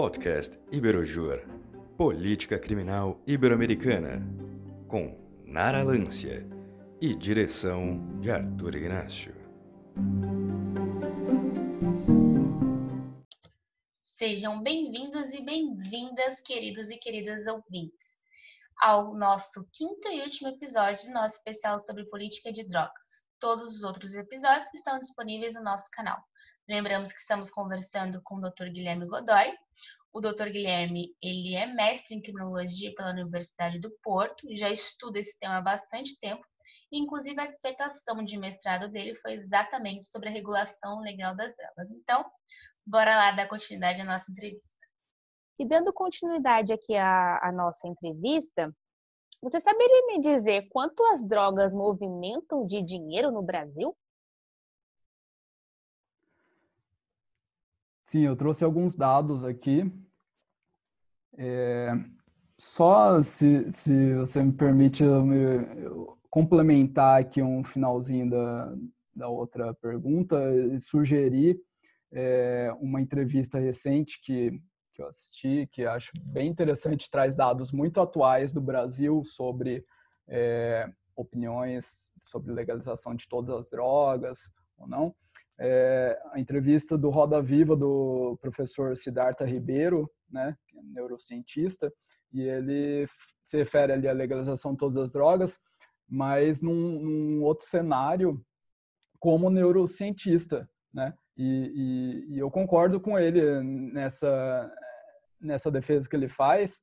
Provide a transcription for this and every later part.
Podcast Iberojur Política Criminal Ibero-Americana com Nara Lância e direção de Arthur Ignacio. Sejam bem-vindos e bem-vindas, queridos e queridas ouvintes, ao nosso quinto e último episódio do nosso especial sobre política de drogas. Todos os outros episódios estão disponíveis no nosso canal. Lembramos que estamos conversando com o Dr. Guilherme Godoy. O Dr. Guilherme, ele é mestre em criminologia pela Universidade do Porto, já estuda esse tema há bastante tempo, inclusive a dissertação de mestrado dele foi exatamente sobre a regulação legal das drogas. Então, bora lá dar continuidade à nossa entrevista. E dando continuidade aqui à, à nossa entrevista, você saberia me dizer quanto as drogas movimentam de dinheiro no Brasil? Sim, eu trouxe alguns dados aqui. É, só se, se você me permite eu me, eu complementar aqui um finalzinho da, da outra pergunta e sugerir é, uma entrevista recente que, que eu assisti, que acho bem interessante, traz dados muito atuais do Brasil sobre é, opiniões sobre legalização de todas as drogas ou não é, a entrevista do Roda Viva do professor Siddhartha Ribeiro, né, é neurocientista, e ele se refere ali à legalização de todas as drogas, mas num, num outro cenário como neurocientista, né? E, e, e, eu concordo com ele nessa nessa defesa que ele faz,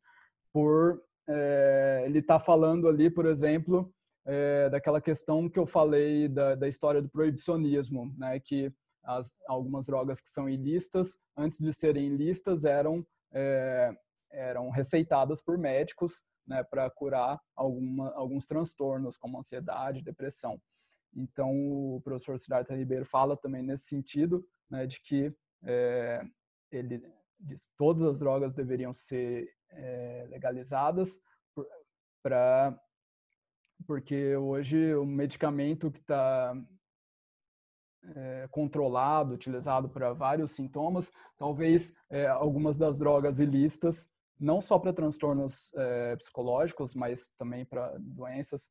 por é, ele estar tá falando ali, por exemplo, é, daquela questão que eu falei da, da história do proibicionismo, né? Que as, algumas drogas que são ilícitas, antes de serem ilícitas, eram, é, eram receitadas por médicos né, para curar alguma, alguns transtornos, como ansiedade, depressão. Então, o professor Siddhartha Ribeiro fala também nesse sentido, né, de que é, ele diz, todas as drogas deveriam ser é, legalizadas para porque hoje o medicamento que está é, controlado, utilizado para vários sintomas, talvez é, algumas das drogas ilícitas, não só para transtornos é, psicológicos, mas também para doenças,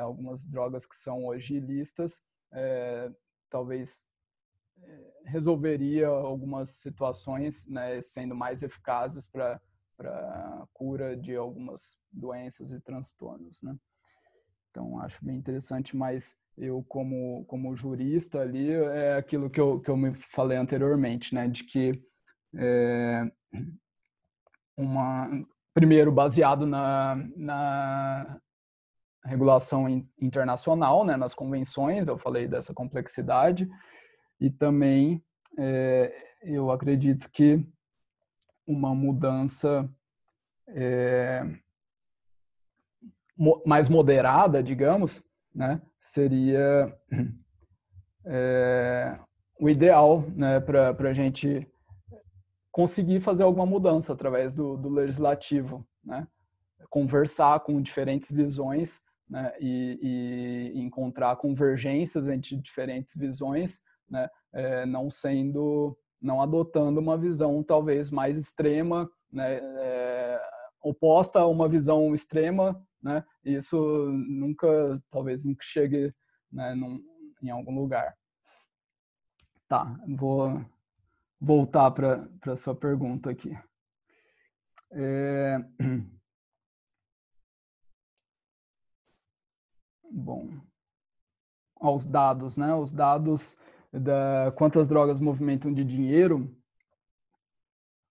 algumas drogas que são hoje ilícitas, talvez resolveria algumas situações, né, sendo mais eficazes para para cura de algumas doenças e transtornos, né? Então acho bem interessante, mas eu como como jurista ali é aquilo que eu que eu me falei anteriormente, né? De que é, uma primeiro baseado na, na regulação internacional, né? Nas convenções, eu falei dessa complexidade e também é, eu acredito que uma mudança é, mais moderada, digamos, né, seria é, o ideal né, para a gente conseguir fazer alguma mudança através do, do legislativo, né? conversar com diferentes visões né? e, e, encontrar convergências entre diferentes visões, né? É, não sendo não adotando uma visão talvez mais extrema, né, é, oposta a uma visão extrema, né, isso nunca, talvez nunca chegue né, num, em algum lugar. Tá, vou voltar para a sua pergunta aqui. É... Bom, aos dados, né? Os dados da quantas drogas movimentam de dinheiro.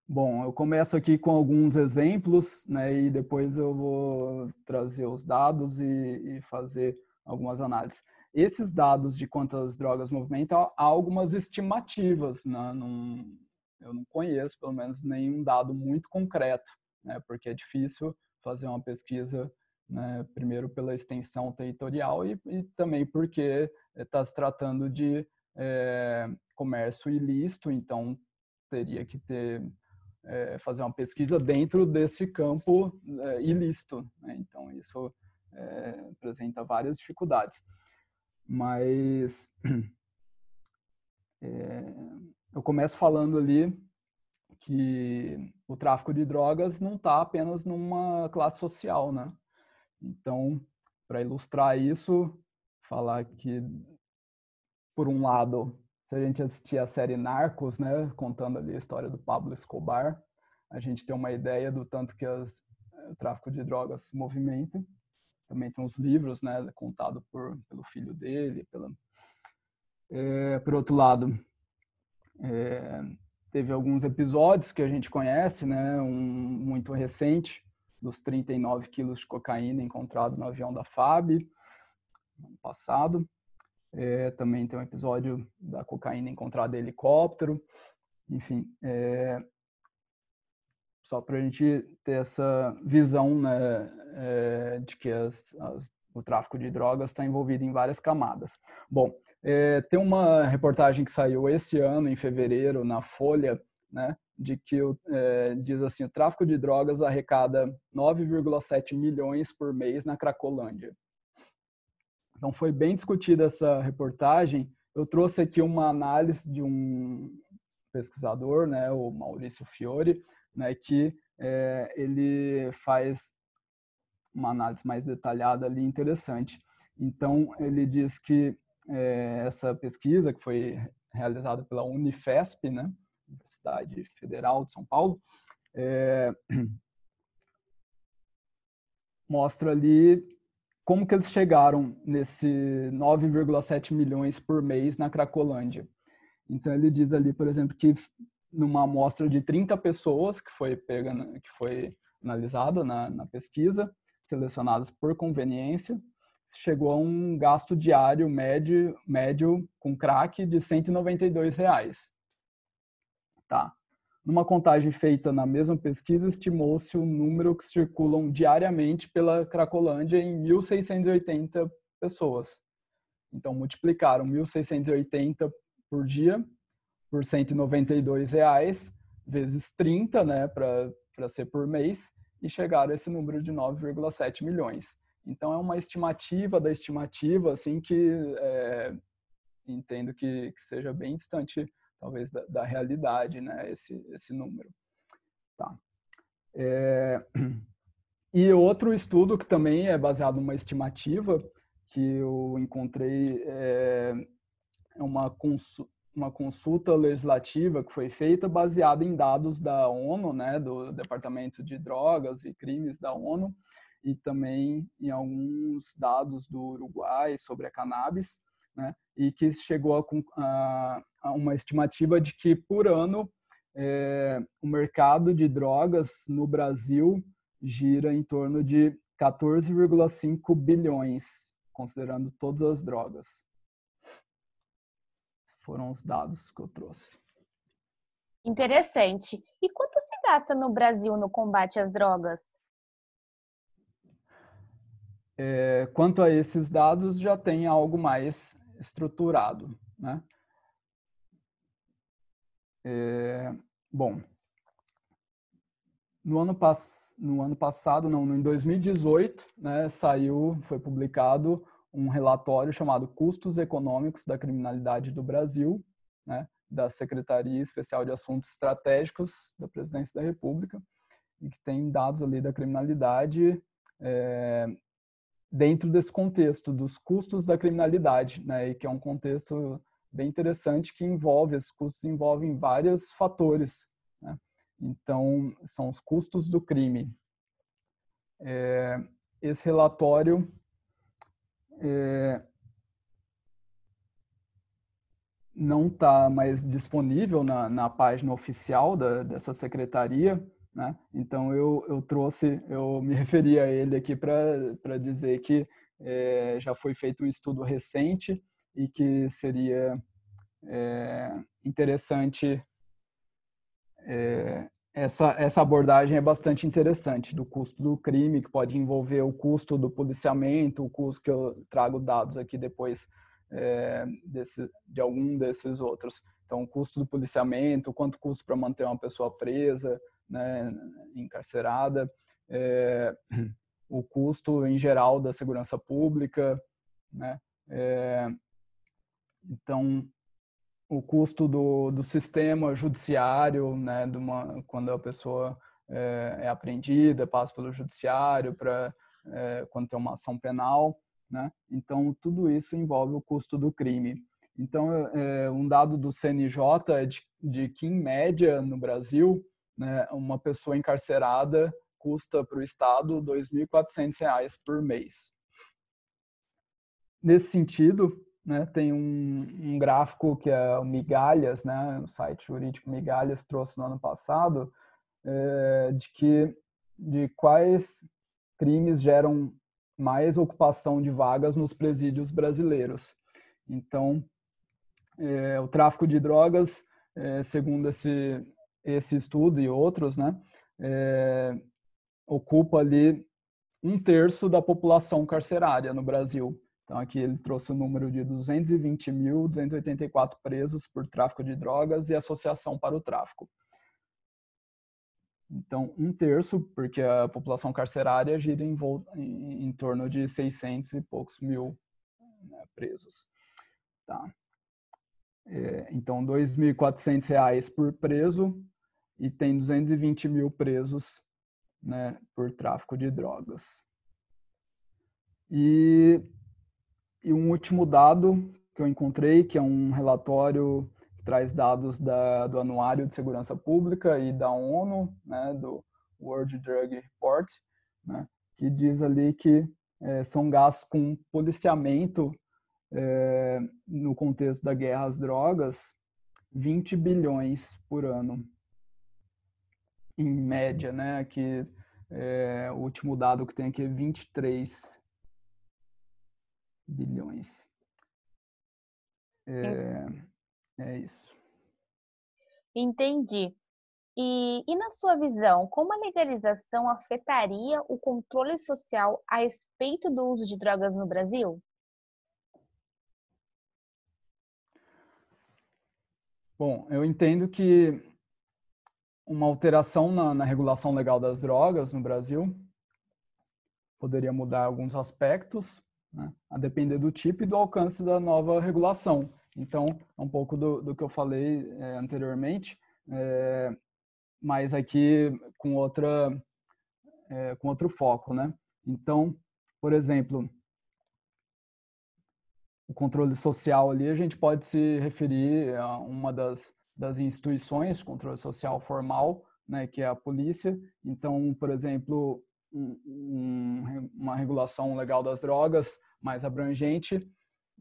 Bom, eu começo aqui com alguns exemplos, né, e depois eu vou trazer os dados e, e fazer algumas análises. Esses dados de quantas drogas movimentam, há algumas estimativas, né, não, eu não conheço, pelo menos, nenhum dado muito concreto, né, porque é difícil fazer uma pesquisa, né, primeiro pela extensão territorial e, e também porque está se tratando de é, comércio ilícito, então teria que ter é, fazer uma pesquisa dentro desse campo é, ilícito. Né? Então isso apresenta várias dificuldades. Mas eu começo falando ali que o tráfico de drogas não está apenas numa classe social, né? Então, para ilustrar isso, falar que, por um lado, se a gente assistir a série Narcos, né, contando ali a história do Pablo Escobar, a gente tem uma ideia do tanto que as, o tráfico de drogas se movimenta. Também tem os livros, né, contado por pelo filho dele, pela é, por outro lado, é, teve alguns episódios que a gente conhece, né, um muito recente dos 39 quilos de cocaína encontrados no avião da FAB no passado. É, também tem um episódio da cocaína encontrada em helicóptero. Enfim, é, só para a gente ter essa visão né, é, de que as, as, o tráfico de drogas está envolvido em várias camadas. Bom, é, tem uma reportagem que saiu esse ano, em fevereiro, na Folha, né, de que é, diz assim, o tráfico de drogas arrecada 9,7 milhões por mês na Cracolândia. Então foi bem discutida essa reportagem. Eu trouxe aqui uma análise de um pesquisador, né, o Maurício Fiore, né, que é, ele faz uma análise mais detalhada ali, interessante. Então ele diz que é, essa pesquisa que foi realizada pela Unifesp, né, Universidade Federal de São Paulo, é, mostra ali como que eles chegaram nesse 9,7 milhões por mês na Cracolândia. Então ele diz ali, por exemplo, que numa amostra de 30 pessoas que foi pega, que foi analisada na, na pesquisa, selecionadas por conveniência, chegou a um gasto diário médio, médio com crack de 192 reais. Tá. Numa contagem feita na mesma pesquisa, estimou-se o número que circulam diariamente pela Cracolândia em 1.680 pessoas. Então, multiplicaram 1.680 por dia por 192 reais vezes 30, né, para ser por mês, e chegaram a esse número de 9,7 milhões. Então, é uma estimativa da estimativa, assim, que é, entendo que, que seja bem distante talvez da, da realidade, né, esse, esse número. Tá. É, e outro estudo que também é baseado numa estimativa que eu encontrei é, uma, uma consulta legislativa que foi feita baseada em dados da ONU, né, do Departamento de Drogas e Crimes da ONU, e também em alguns dados do Uruguai sobre a cannabis, né, e que chegou a, a uma estimativa de que por ano é, o mercado de drogas no Brasil gira em torno de 14,5 bilhões, considerando todas as drogas. Foram os dados que eu trouxe. Interessante. E quanto se gasta no Brasil no combate às drogas? É, quanto a esses dados, já tem algo mais estruturado. Né? É, bom, no ano, pass no ano passado, não, em 2018, né, saiu, foi publicado um relatório chamado Custos Econômicos da Criminalidade do Brasil, né, da Secretaria Especial de Assuntos Estratégicos da Presidência da República, e que tem dados ali da criminalidade é, dentro desse contexto dos custos da criminalidade, né, e que é um contexto bem interessante que envolve, esses custos envolvem vários fatores. Né? Então, são os custos do crime. É, esse relatório é, não está mais disponível na, na página oficial da, dessa secretaria, né? Então eu, eu trouxe, eu me referi a ele aqui para dizer que é, já foi feito um estudo recente e que seria é, interessante é, essa, essa abordagem é bastante interessante do custo do crime, que pode envolver o custo do policiamento, o custo que eu trago dados aqui depois é, desse, de algum desses outros. Então, o custo do policiamento, quanto custa para manter uma pessoa presa, né, encarcerada, é, o custo em geral da segurança pública, né? É, então, o custo do, do sistema judiciário, né, de uma, quando a pessoa é, é apreendida, passa pelo judiciário para é, quando tem uma ação penal, né? Então tudo isso envolve o custo do crime. Então é, um dado do CNJ é de, de que em média no Brasil, né, uma pessoa encarcerada custa para o Estado R$ 2.400 por mês. Nesse sentido, né, tem um, um, gráfico que é o Migalhas, né, o site jurídico Migalhas trouxe no ano passado, é, de que de quais crimes geram mais ocupação de vagas nos presídios brasileiros. Então, é, o tráfico de drogas, é, segundo esse esse estudo e outros, né, ocupa ali um terço da população carcerária no Brasil. Então, aqui ele trouxe o número de 220.284 presos por tráfico de drogas e associação para o tráfico. Então, um terço, porque a população carcerária gira em, em, em torno de 600 e poucos mil né, presos. Tá. É, então, R$ 2.400 por preso e tem 220 mil presos né, por tráfico de drogas. E e um último dado que eu encontrei, que é um relatório que traz dados da, do Anuário de Segurança Pública e da ONU, né, do World Drug Report, né, que diz ali que é, são gastos com policiamento é, no contexto da guerra às drogas 20 bilhões por ano, em média, né? Que é, o último dado que tem aqui é 23 bilhões. É, é isso. Entendi. E, e, na sua visão, como a legalização afetaria o controle social a respeito do uso de drogas no Brasil? Bom, eu entendo que uma alteração na, na regulação legal das drogas no Brasil poderia mudar alguns aspectos, né? a depender do tipo e do alcance da nova regulação. Então, é um pouco do, do que eu falei é, anteriormente, é, mas aqui com outra é, com outro foco, né? Então, por exemplo, o controle social ali a gente pode se referir a uma das das instituições, controle social formal, né, que é a polícia. Então, por exemplo, um, um, uma regulação legal das drogas mais abrangente,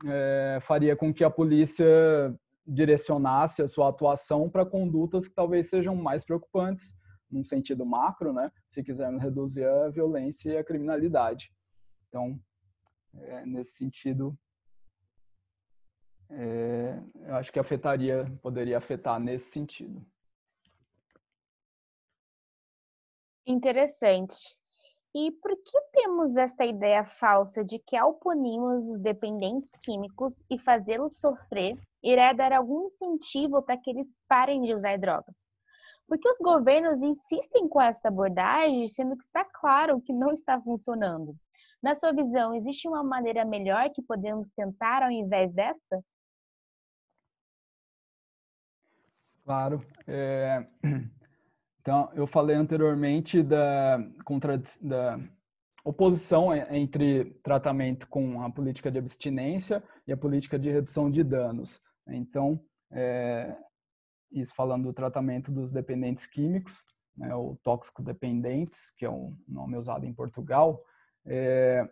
é, faria com que a polícia direcionasse a sua atuação para condutas que talvez sejam mais preocupantes, num sentido macro, né? Se quisermos reduzir a violência e a criminalidade. Então, é, nesse sentido, é, eu acho que afetaria, poderia afetar nesse sentido. Interessante. E por que temos esta ideia falsa de que ao punirmos os dependentes químicos e fazê-los sofrer, irá dar algum incentivo para que eles parem de usar drogas? Porque os governos insistem com essa abordagem, sendo que está claro que não está funcionando. Na sua visão, existe uma maneira melhor que podemos tentar ao invés desta? Claro. É... Então, eu falei anteriormente da, contra, da oposição entre tratamento com a política de abstinência e a política de redução de danos. Então, é, isso falando do tratamento dos dependentes químicos, né, ou tóxico-dependentes, que é um nome usado em Portugal, é,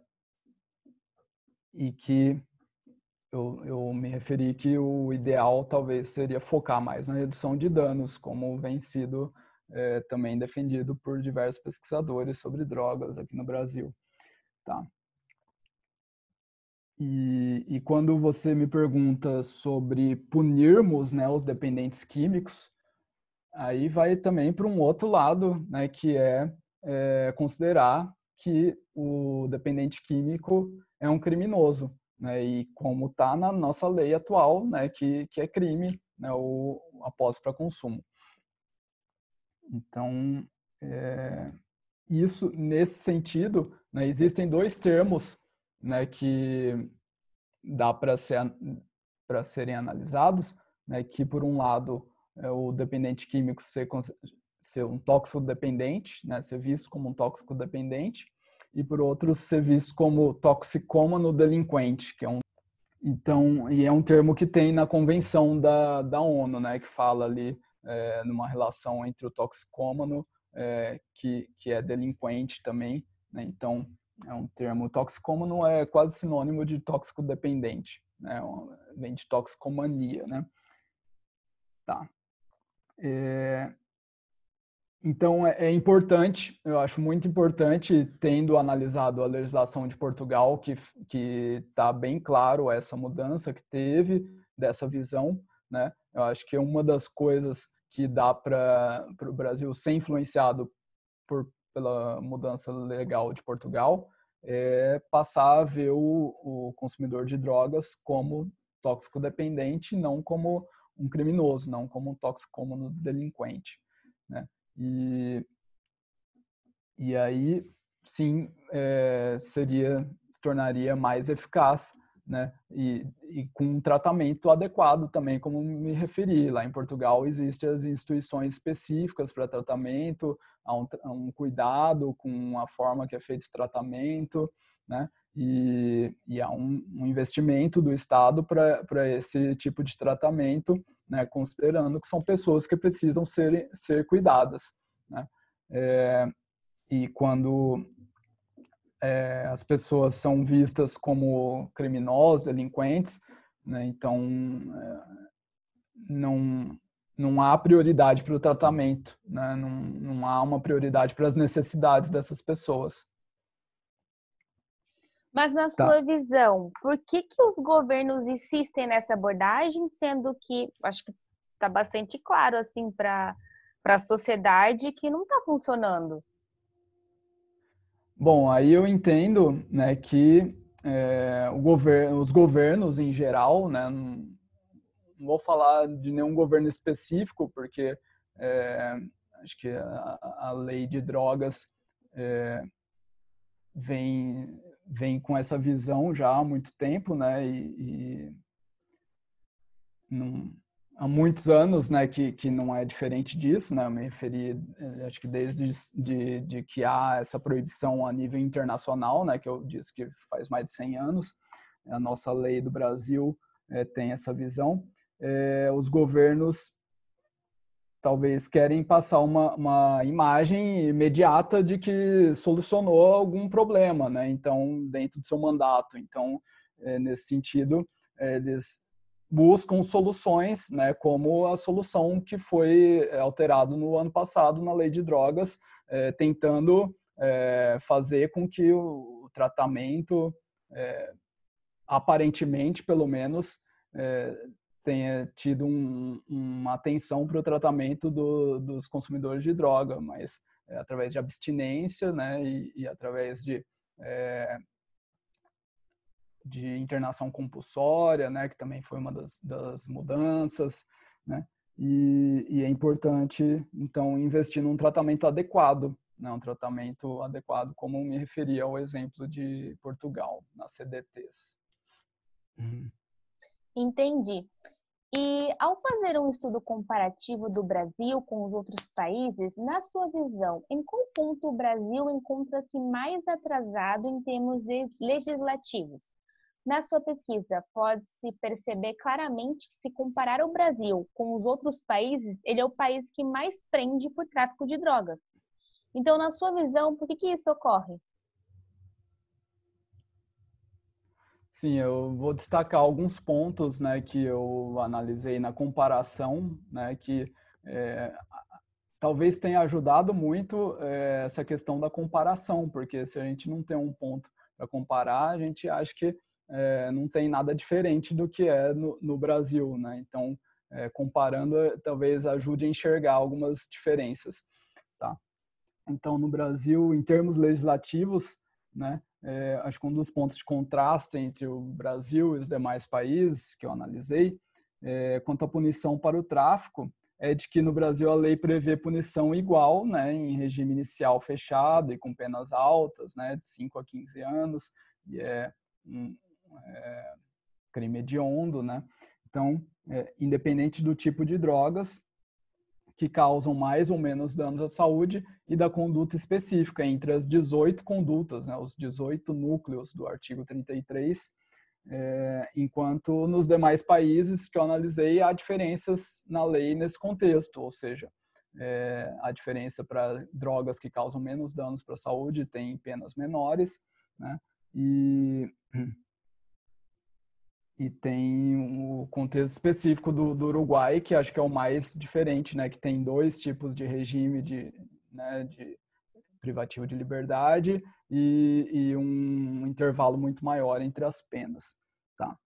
e que eu, eu me referi que o ideal talvez seria focar mais na redução de danos, como vem sido é, também defendido por diversos pesquisadores sobre drogas aqui no Brasil. Tá? E, e quando você me pergunta sobre punirmos né, os dependentes químicos, aí vai também para um outro lado, né, que é, é, considerar que o dependente químico é um criminoso, né, e como está na nossa lei atual, né, que, que é crime né, o após para consumo. Então, é, isso nesse sentido, né, existem dois termos né, que dá para ser, serem analisados, né, que por um lado é o dependente químico ser, ser um tóxico dependente, né, ser visto como um tóxico dependente, e por outro ser visto como toxicômano delinquente, que é um então e é um termo que tem na convenção da, da ONU, né, que fala ali é, numa relação entre o toxicômano é, que que é delinquente também, né, então é um termo toxicômano é quase sinônimo de tóxico dependente, né, vem de toxicomania, né. Tá. É, então, é, é, importante, eu acho muito importante, tendo analisado a legislação de Portugal, que está bem claro essa mudança que teve dessa visão, né? Eu acho que uma das coisas que dá para o Brasil ser influenciado por, pela mudança legal de Portugal é passar a ver o, o consumidor de drogas como tóxico dependente, não como um criminoso, não como um um delinquente, né? E, e aí, sim, é, seria, se tornaria mais eficaz, né? E, e, com um tratamento adequado também, como me referi. Lá em Portugal existem as instituições específicas para tratamento, há um, um, cuidado com a forma que é feito o tratamento, né? E, e há um, um investimento do Estado para esse tipo de tratamento né, considerando que são pessoas que precisam ser, ser cuidadas. Né? É, e quando é, as pessoas são vistas como criminosos, delinquentes, né, então é, não, não há prioridade para o tratamento, né, não, não há uma prioridade para as necessidades dessas pessoas. Mas na tá. sua visão, por que, que os governos insistem nessa abordagem, sendo que acho que está bastante claro assim para a sociedade que não está funcionando? Bom, aí eu entendo né, que é, governo, os governos em geral, né, não, não, vou falar de nenhum governo específico, porque é, acho que a, a, lei de drogas é, vem vem com essa visão já há muito tempo, né? E, e não, há muitos anos, né, que, que não é diferente disso, né? Eu me referi, eh, acho que desde de, de que há essa proibição a nível internacional, né, que eu disse que faz mais de 100 anos, a nossa lei do Brasil é, tem essa visão. É, os governos talvez querem passar uma, uma imagem imediata de que solucionou algum problema, né? Então, dentro do seu mandato. Então, é, nesse sentido, eles buscam soluções, né? Como a solução que foi é, alterado no ano passado na lei de drogas, é, tentando é, fazer com que o tratamento, é, aparentemente, pelo menos, tenha tido um, uma atenção para o tratamento do, dos consumidores de droga, mas através de abstinência, né, e, e através de de internação compulsória, né, que também foi uma das, das mudanças, né, e, e, é importante então investir num tratamento adequado, né, um tratamento adequado, como me referi ao exemplo de Portugal nas CDTs. Uhum. Entendi. E ao fazer um estudo comparativo do Brasil com os outros países, na sua visão, em qual ponto o Brasil encontra-se mais atrasado em termos legislativos? Na sua pesquisa, pode-se perceber claramente que, se comparar o Brasil com os outros países, ele é o país que mais prende por tráfico de drogas. Então, na sua visão, por que, que isso ocorre? Sim, eu vou destacar alguns pontos né, que eu analisei na comparação, né, que é, talvez tenha ajudado muito é, essa questão da comparação, porque se a gente não tem um ponto para comparar, a gente acha que é, não tem nada diferente do que é no, no Brasil. Né? Então, é, comparando, talvez ajude a enxergar algumas diferenças. Tá? Então, no Brasil, em termos legislativos, né, é, acho que um dos pontos de contraste entre o Brasil e os demais países que eu analisei, é, quanto à punição para o tráfico, é de que no Brasil a lei prevê punição igual, né, em regime inicial fechado e com penas altas, né, de 5 a 15 anos, e é um é, crime hediondo, né. Então, é, independente do tipo de drogas, que causam mais ou menos danos à saúde e da conduta específica entre as 18 condutas, né, os 18 núcleos do artigo 33, é, enquanto nos demais países que eu analisei há diferenças na lei nesse contexto, ou seja, é, a diferença para drogas que causam menos danos para a saúde tem penas menores, né, e e tem o contexto específico do, do, Uruguai, que acho que é o mais diferente, né? Que tem dois tipos de regime de, né, de privativo de liberdade e, e, um intervalo muito maior entre as penas, tá?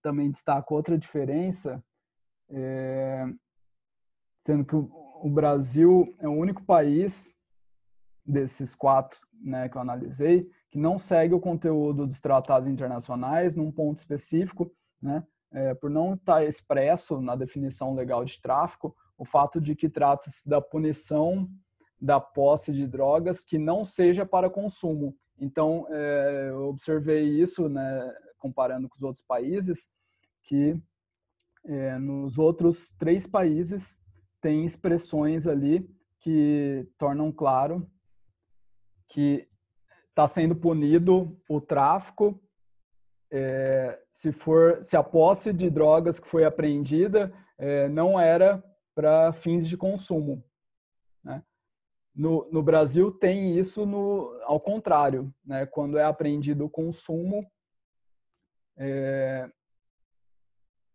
Também destaco outra diferença, é, sendo que o, o Brasil é o único país desses quatro né, que eu analisei que não segue o conteúdo dos tratados internacionais num ponto específico, né, é, por não estar expresso na definição legal de tráfico o fato de que trata-se da punição da posse de drogas que não seja para consumo. Então, é, eu observei isso, né, comparando com os outros países, que é, nos outros três países tem expressões ali que tornam claro que está sendo punido o tráfico é, se for se a posse de drogas que foi apreendida é, não era para fins de consumo. Né? No, no, Brasil tem isso no, ao contrário, né? quando é apreendido o consumo, é,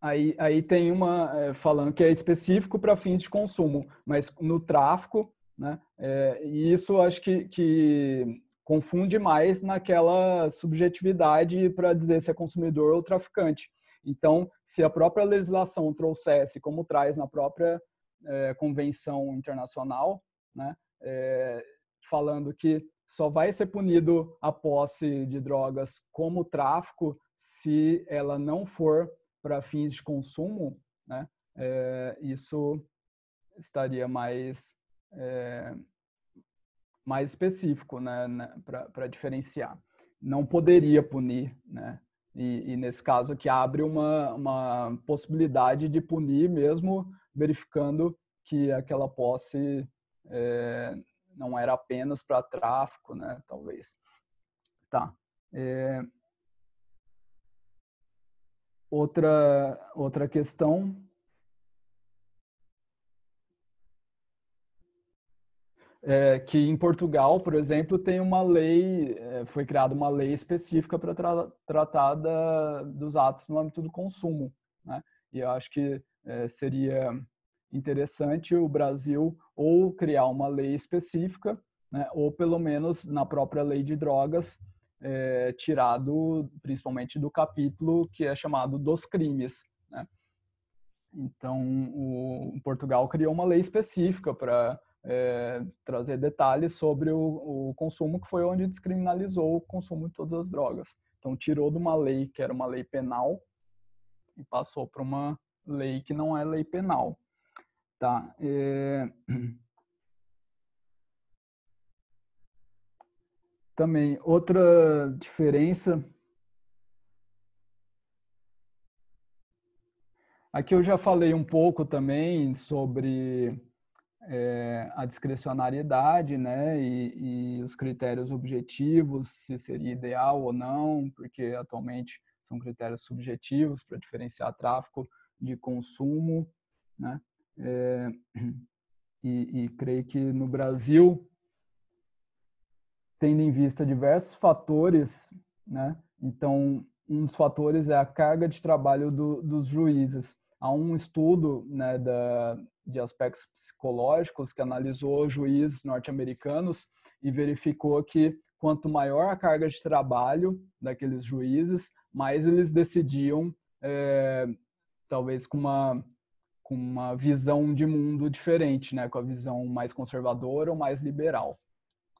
aí, aí tem uma é, falando que é específico para fins de consumo, mas no tráfico, né? É, e isso acho que, que confunde mais naquela subjetividade para dizer se é consumidor ou traficante. Então, se a própria legislação trouxesse, como traz na própria é, convenção internacional, né, é, falando que só vai ser punido a posse de drogas como tráfico se ela não for para fins de consumo, né, é, isso estaria mais é, mais específico, né, né para diferenciar. Não poderia punir, né? E, e, nesse caso aqui abre uma, uma possibilidade de punir mesmo verificando que aquela posse é, não era apenas para tráfico, né? Talvez. Tá. É... Outra, outra questão é, que em Portugal, por exemplo, tem uma lei, é, foi criada uma lei específica para tra tratar da, dos atos no âmbito do consumo. Né? E eu acho que é, seria interessante o Brasil ou criar uma lei específica, né? ou pelo menos na própria lei de drogas, é, tirado principalmente do capítulo que é chamado dos crimes. Né? Então, o, Portugal criou uma lei específica para é, trazer detalhes sobre o, o, consumo, que foi onde descriminalizou o consumo de todas as drogas. Então, tirou de uma lei que era uma lei penal e passou para uma lei que não é lei penal. Tá. É... Também, outra diferença. Aqui eu já falei um pouco também sobre é, a discricionariedade, né, e, e, os critérios objetivos, se seria ideal ou não, porque atualmente são critérios subjetivos para diferenciar tráfico de consumo, né, é, e, e creio que no Brasil, tendo em vista diversos fatores, né, então um dos fatores é a carga de trabalho do, dos juízes. Há um estudo né, da, de aspectos psicológicos que analisou juízes norte-americanos e verificou que quanto maior a carga de trabalho daqueles juízes, mais eles decidiam, é, talvez com uma, com uma visão de mundo diferente, né? com a visão mais conservadora ou mais liberal.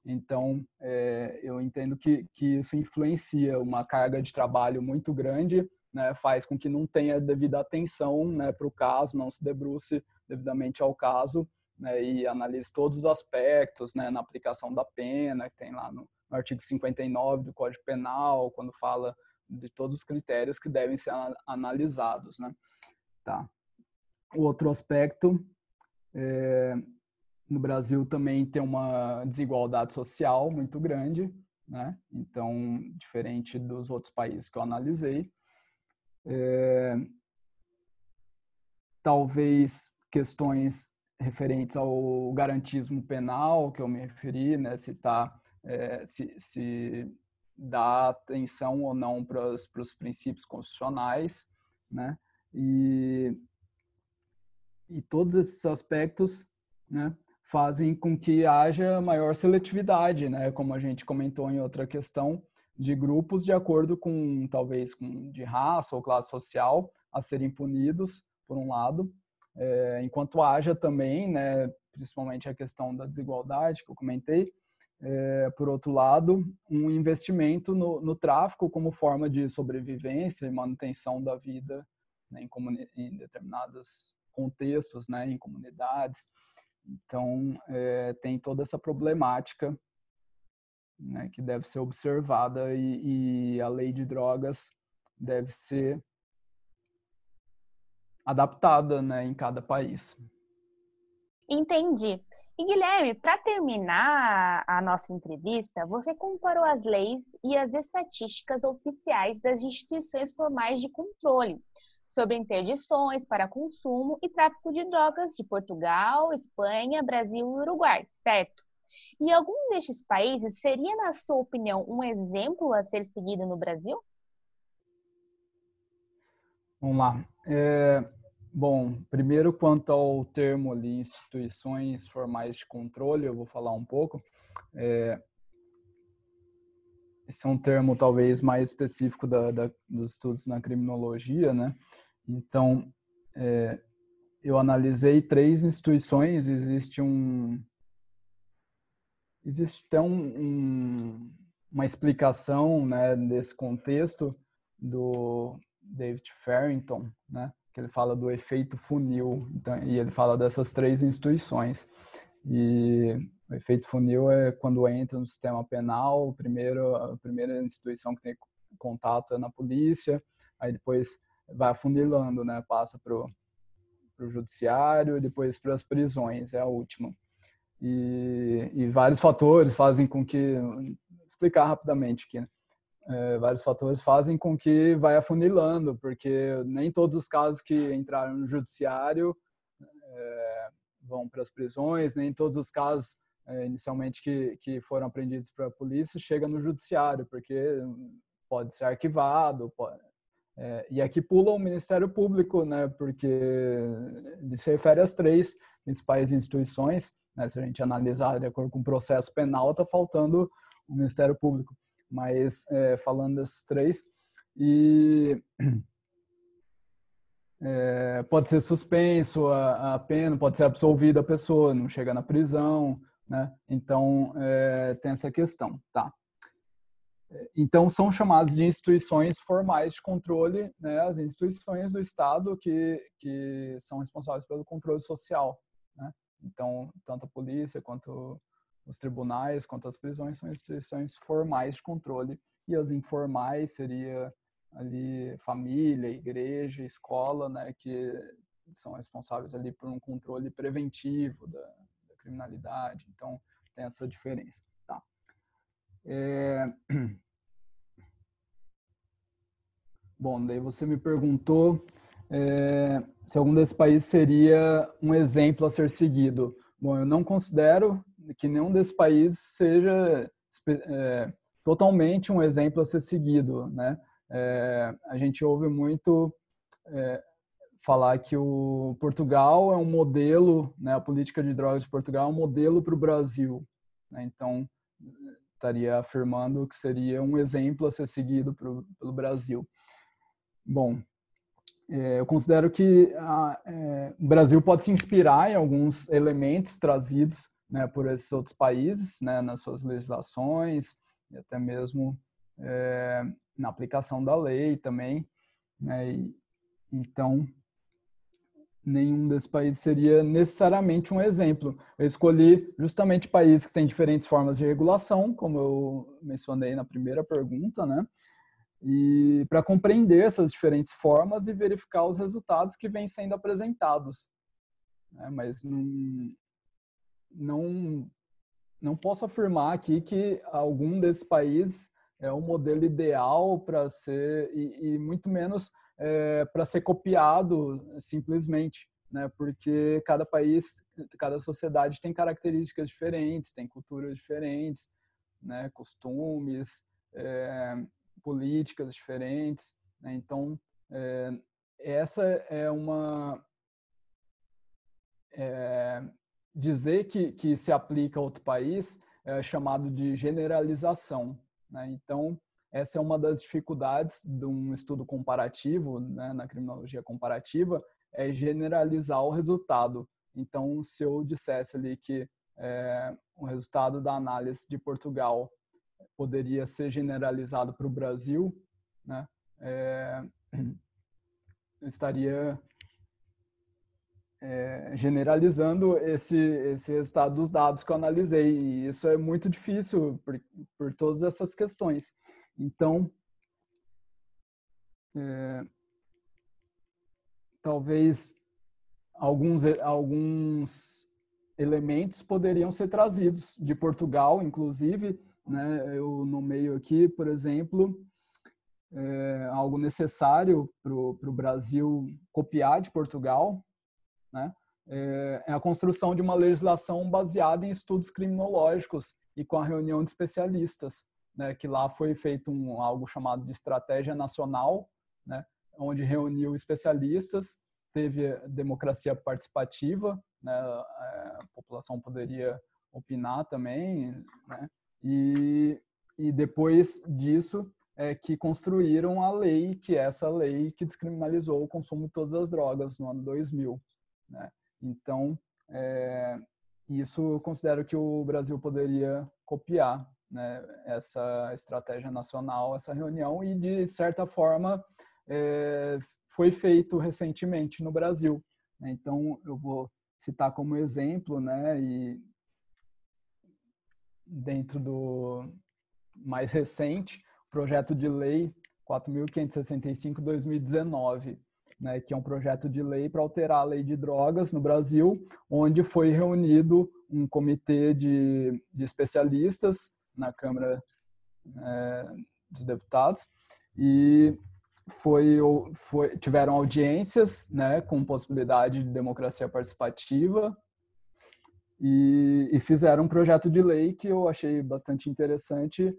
Então, é, eu entendo que, que isso influencia uma carga de trabalho muito grande, né, faz com que não tenha devida atenção né, para o caso, não se debruce devidamente ao caso né, e analise todos os aspectos né, na aplicação da pena, que tem lá no, no artigo 59 do Código Penal, quando fala de todos os critérios que devem ser analisados. Né? Tá. O outro aspecto, é, no Brasil também tem uma desigualdade social muito grande, né? Então, diferente dos outros países que eu analisei. É, talvez questões referentes ao garantismo penal, que eu me referi, né? Se, tá, é, se, se dá atenção ou não para os princípios constitucionais, né? E, e todos esses aspectos, né? fazem com que haja maior seletividade, né? Como a gente comentou em outra questão, de grupos de acordo com talvez com de raça ou classe social a serem punidos por um lado, é, enquanto haja também, né, principalmente a questão da desigualdade que eu comentei, é, por outro lado, um investimento no, no, tráfico como forma de sobrevivência e manutenção da vida né, em, em determinados contextos, né, em comunidades. Então, é, tem toda essa problemática né, que deve ser observada e, e, a lei de drogas deve ser adaptada né, em cada país. Entendi. E Guilherme, para terminar a nossa entrevista, você comparou as leis e as estatísticas oficiais das instituições formais de controle sobre interdições para consumo e tráfico de drogas de Portugal, Espanha, Brasil e Uruguai, certo? E algum destes países seria, na sua opinião, um exemplo a ser seguido no Brasil? Vamos lá. É, bom, primeiro quanto ao termo ali, instituições formais de controle, eu vou falar um pouco. É, esse é um termo talvez mais específico da, da, dos estudos na criminologia, né? Então, é, eu analisei três instituições, existe um existe até um, um, uma explicação né, desse contexto do David Farrington, né, que ele fala do efeito funil, então, e ele fala dessas três instituições. E o efeito funil é quando entra no sistema penal, primeiro, a primeira instituição que tem contato é na polícia, aí depois vai afunilando, né? Passa para o judiciário depois para as prisões, é a última. E, e, vários fatores fazem com que, explicar rapidamente aqui, né? é, vários fatores fazem com que vai afunilando, porque nem todos os casos que entraram no judiciário é, vão para as prisões, nem todos os casos é, inicialmente que, que foram apreendidos para a polícia, chega no judiciário, porque pode ser arquivado. Pode, é, e aqui pula o Ministério Público, né, porque ele se refere às três principais instituições. Né, se a gente analisar de acordo com o processo penal, está faltando o Ministério Público. Mas é, falando desses três, e é, pode ser suspenso a, a, pena, pode ser absolvida a pessoa, não chega na prisão, né? Então, é, tem essa questão, tá? Então, são chamadas de instituições formais de controle, né? As instituições do Estado que, que são responsáveis pelo controle social? Então, tanto a polícia quanto os tribunais, quanto as prisões são instituições formais de controle e as informais seria ali família, igreja, escola, né, que são responsáveis ali por um controle preventivo da, criminalidade. Então, tem essa diferença. Tá. É... Bom, daí você me perguntou é, se algum desses países seria um exemplo a ser seguido. Bom, eu não considero que nenhum desses países seja é, totalmente um exemplo a ser seguido, né? É, a gente ouve muito é, falar que o Portugal é um modelo, né, a política de drogas de Portugal é um modelo para o Brasil. Né? Então, estaria afirmando que seria um exemplo a ser seguido pro, pelo Brasil. Bom, eu considero que a, é, o Brasil pode se inspirar em alguns elementos trazidos né, por esses outros países, né, nas suas legislações e até mesmo é, na aplicação da lei também. Né, e, então, nenhum desses países seria necessariamente um exemplo. Eu escolhi justamente países que têm diferentes formas de regulação, como eu mencionei na primeira pergunta, né? E para compreender essas diferentes formas e verificar os resultados que vêm sendo apresentados. Né? Mas não, não, não posso afirmar aqui que algum desses países é o modelo ideal para ser, e, e, muito menos é, para ser copiado simplesmente, né? porque cada país, cada sociedade tem características diferentes, tem culturas diferentes, né? costumes, é, políticas diferentes. Né? Então, é, essa é uma. É, dizer que, que se aplica a outro país é chamado de generalização. Né? Então, essa é uma das dificuldades de um estudo comparativo, né, na criminologia comparativa, é generalizar o resultado. Então, se eu dissesse ali que é, o resultado da análise de Portugal poderia ser generalizado para o Brasil, né? É, estaria é, generalizando esse, esse resultado dos dados que eu analisei. E isso é muito difícil por, por todas essas questões. Então, é, talvez alguns, alguns elementos poderiam ser trazidos de Portugal, inclusive, né? Eu nomeio aqui, por exemplo, é, algo necessário para o Brasil copiar de Portugal, né? É, é a construção de uma legislação baseada em estudos criminológicos e com a reunião de especialistas, né? Que lá foi feito um, algo chamado de estratégia nacional, né? Onde reuniu especialistas, teve democracia participativa, né? É, a população poderia opinar também, né? E, e depois disso é que construíram a lei, que é essa lei que descriminalizou o consumo de todas as drogas no ano 2000. Né? Então, é, isso eu considero que o Brasil poderia copiar né, essa estratégia nacional, essa reunião, e de certa forma é, foi feito recentemente no Brasil. Né? Então, eu vou citar como exemplo, né, e dentro do mais recente, projeto de lei 4.565-2019, né, que é um projeto de lei para alterar a lei de drogas no Brasil, onde foi reunido um comitê de, de especialistas na Câmara é, dos Deputados e foi, foi, tiveram audiências né, com possibilidade de democracia participativa e, e, fizeram um projeto de lei que eu achei bastante interessante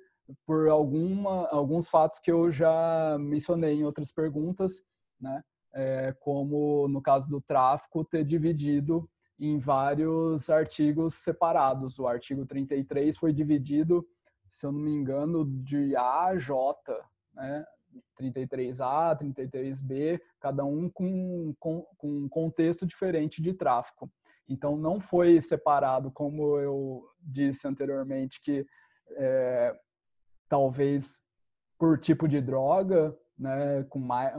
por alguma, alguns fatos que eu já mencionei em outras perguntas, né? É, como no caso do tráfico ter dividido em vários artigos separados. O artigo 33 foi dividido, se eu não me engano, de A a J, né? 33A, 33B, cada um com, com, com um contexto diferente de tráfico. Então, não foi separado, como eu disse anteriormente, que é, talvez por tipo de droga, né, com mais,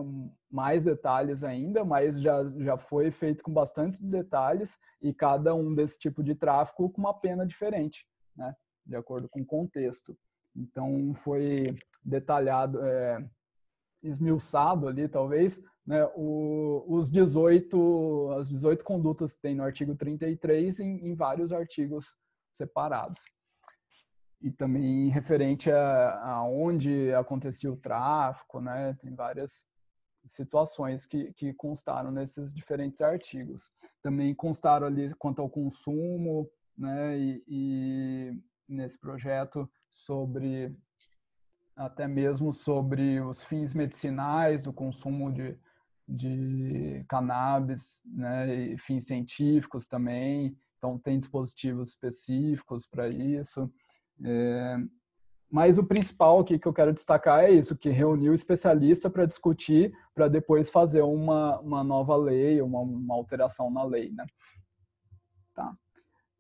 mais detalhes ainda, mas já, já foi feito com bastante detalhes e cada um desse tipo de tráfico com uma pena diferente, né, de acordo com o contexto. Então, foi detalhado, é, esmiuçado ali, talvez, né, o, os 18, as 18 condutas que tem no artigo 33 em, em vários artigos separados. E também referente a, a onde acontecia o tráfico, né, tem várias situações que, que constaram nesses diferentes artigos. Também constaram ali quanto ao consumo, né, e, e nesse projeto sobre até mesmo sobre os fins medicinais do consumo de, de cannabis, né, e fins científicos também. Então, tem dispositivos específicos para isso. É, mas o principal aqui que eu quero destacar é isso, que reuniu especialista para discutir, para depois fazer uma, uma nova lei, uma, uma alteração na lei, né? Tá.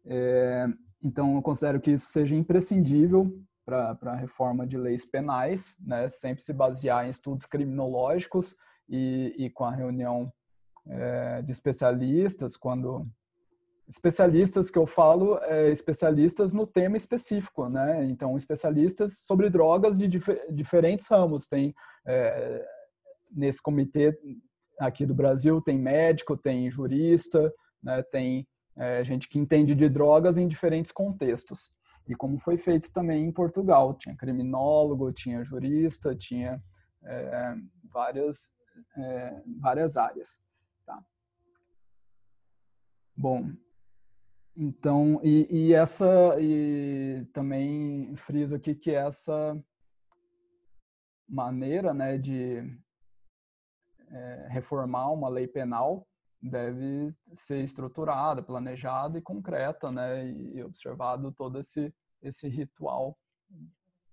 É, então, eu considero que isso seja imprescindível para a reforma de leis penais, né? sempre se basear em estudos criminológicos e, e com a reunião é, de especialistas, quando especialistas que eu falo, é, especialistas no tema específico, né? Então, especialistas sobre drogas de dif diferentes ramos. Tem é, nesse comitê aqui do Brasil tem médico, tem jurista, né? Tem é, gente que entende de drogas em diferentes contextos. E como foi feito também em Portugal, tinha criminólogo, tinha jurista, tinha é, várias é, várias áreas. Tá? Bom, então, e, e, essa, e também friso aqui que essa maneira né, de é, reformar uma lei penal deve ser estruturada, planejada e concreta, né, e observado todo esse, esse ritual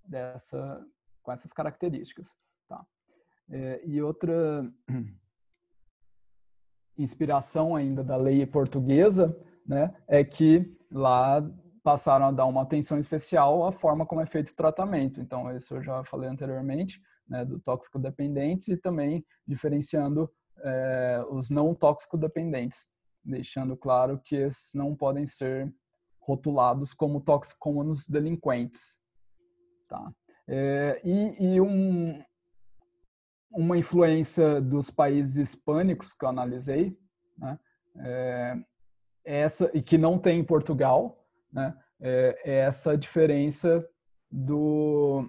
dessa, com essas características. Tá? É, e outra inspiração ainda da lei portuguesa né, é que lá passaram a dar uma atenção especial à forma como é feito o tratamento. Então, isso eu já falei anteriormente, né, do tóxico dependentes e também diferenciando é, os não tóxico dependentes, deixando claro que esses não podem ser rotulados como toxicômanos delinquentes. Tá? É, e, e um, uma influência dos países hispânicos que eu analisei, né, é, essa e que não tem em Portugal, né? É, é essa diferença do,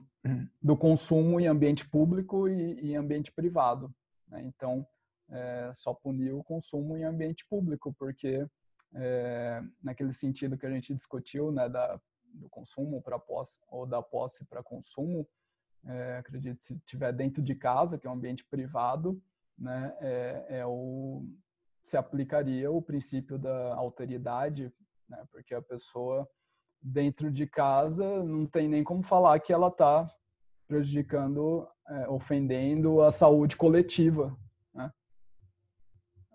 do consumo em ambiente público e, ambiente privado. Né? Então, é, só punir o consumo em ambiente público, porque é, naquele sentido que a gente discutiu, né, da, do consumo para posse ou da posse para consumo, é, acredito se tiver dentro de casa, que é um ambiente privado, né, é, é o se aplicaria o princípio da alteridade, né? porque a pessoa dentro de casa não tem nem como falar que ela está prejudicando, é, ofendendo a saúde coletiva.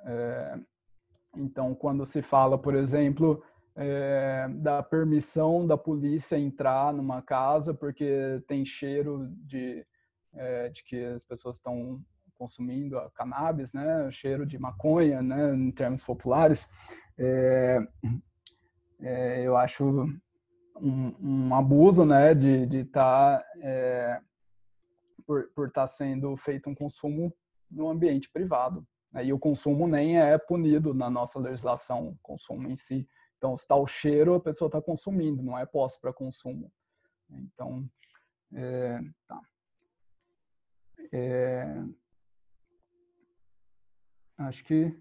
É, então, quando se fala, por exemplo, é, da permissão da polícia entrar numa casa porque tem cheiro de, é, de que as pessoas estão consumindo a cannabis, né, cheiro de maconha, né, em termos populares, é, é, eu acho um, um, abuso, né, de estar tá, por estar tá sendo feito um consumo no ambiente privado. E o consumo nem é punido na nossa legislação, o consumo em si. Então, se está o cheiro, a pessoa está consumindo, não é posse para consumo. Então, é, tá. É, acho que,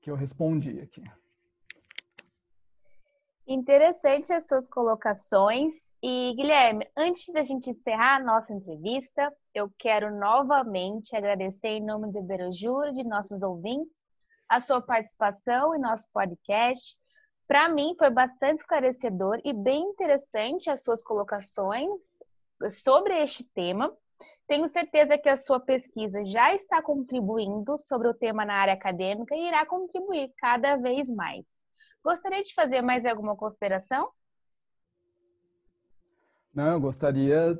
que eu respondi aqui. Interessante as suas colocações. E, Guilherme, antes da gente encerrar a nossa entrevista, eu quero novamente agradecer em nome do Iberojuro e de nossos ouvintes a sua participação em nosso podcast. Para mim, foi bastante esclarecedor e bem interessante as suas colocações sobre este tema. Tenho certeza que a sua pesquisa já está contribuindo sobre o tema na área acadêmica e irá contribuir cada vez mais. Gostaria de fazer mais alguma consideração? Não, eu gostaria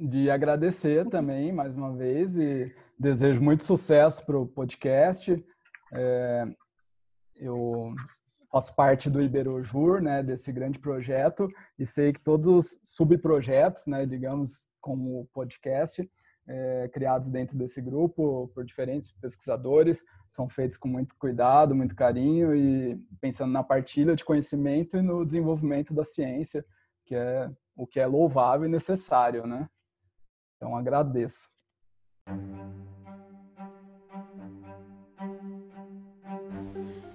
de agradecer também mais uma vez e desejo muito sucesso para o podcast. É, eu faço parte do Iberojur, né, desse grande projeto, e sei que todos os subprojetos, né, digamos, como o podcast, é, criados dentro desse grupo por diferentes pesquisadores, são feitos com muito cuidado, muito carinho e pensando na partilha de conhecimento e no desenvolvimento da ciência, que é o que é louvável e necessário, né? Então agradeço.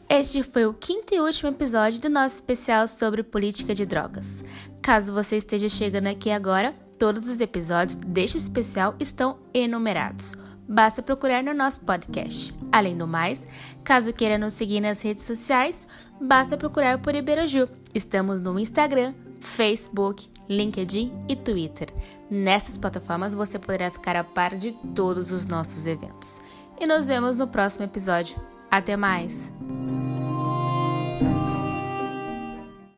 Este foi o quinto e último episódio do nosso especial sobre política de drogas. Caso você esteja chegando aqui agora, Todos os episódios deste especial estão enumerados. Basta procurar no nosso podcast. Além do mais, caso queira nos seguir nas redes sociais, basta procurar por Iberaju. Estamos no Instagram, Facebook, LinkedIn e Twitter. Nessas plataformas você poderá ficar a par de todos os nossos eventos. E nos vemos no próximo episódio. Até mais!